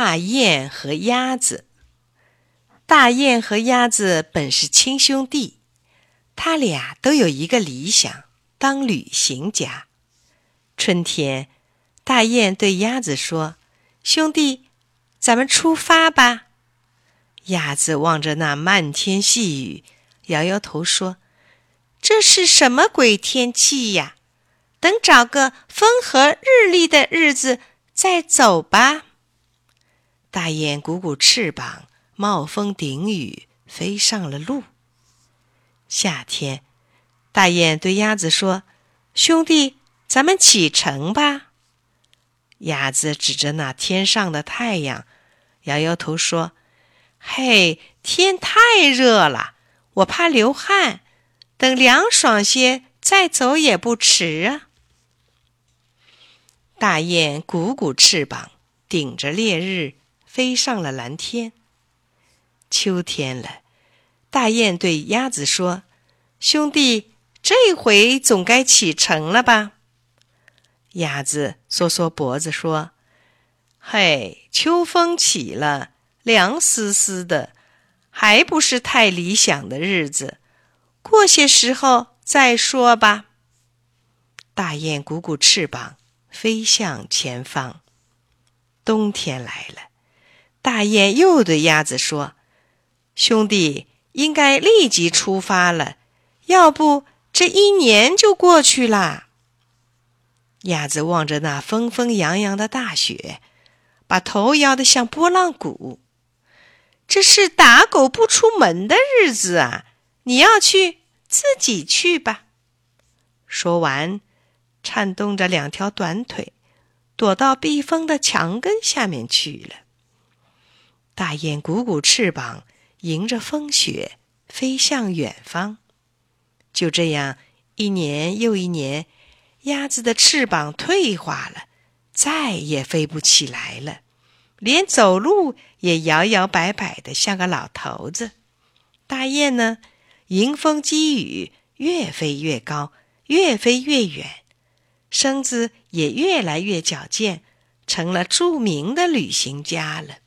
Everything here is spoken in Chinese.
大雁和鸭子。大雁和鸭子本是亲兄弟，他俩都有一个理想，当旅行家。春天，大雁对鸭子说：“兄弟，咱们出发吧。”鸭子望着那漫天细雨，摇摇头说：“这是什么鬼天气呀？等找个风和日丽的日子再走吧。”大雁鼓鼓翅膀，冒风顶雨，飞上了路。夏天，大雁对鸭子说：“兄弟，咱们启程吧。”鸭子指着那天上的太阳，摇摇头说：“嘿，天太热了，我怕流汗。等凉爽些再走也不迟啊。”大雁鼓鼓翅膀，顶着烈日。飞上了蓝天。秋天了，大雁对鸭子说：“兄弟，这回总该启程了吧？”鸭子缩缩脖子说：“嘿，秋风起了，凉丝丝的，还不是太理想的日子。过些时候再说吧。”大雁鼓鼓翅膀，飞向前方。冬天来了。大雁又对鸭子说：“兄弟，应该立即出发了，要不这一年就过去啦。”鸭子望着那纷纷扬扬的大雪，把头摇得像拨浪鼓。这是打狗不出门的日子啊！你要去，自己去吧。说完，颤动着两条短腿，躲到避风的墙根下面去了。大雁鼓鼓翅膀，迎着风雪飞向远方。就这样，一年又一年，鸭子的翅膀退化了，再也飞不起来了，连走路也摇摇摆摆的，像个老头子。大雁呢，迎风击雨，越飞越高，越飞越远，身子也越来越矫健，成了著名的旅行家了。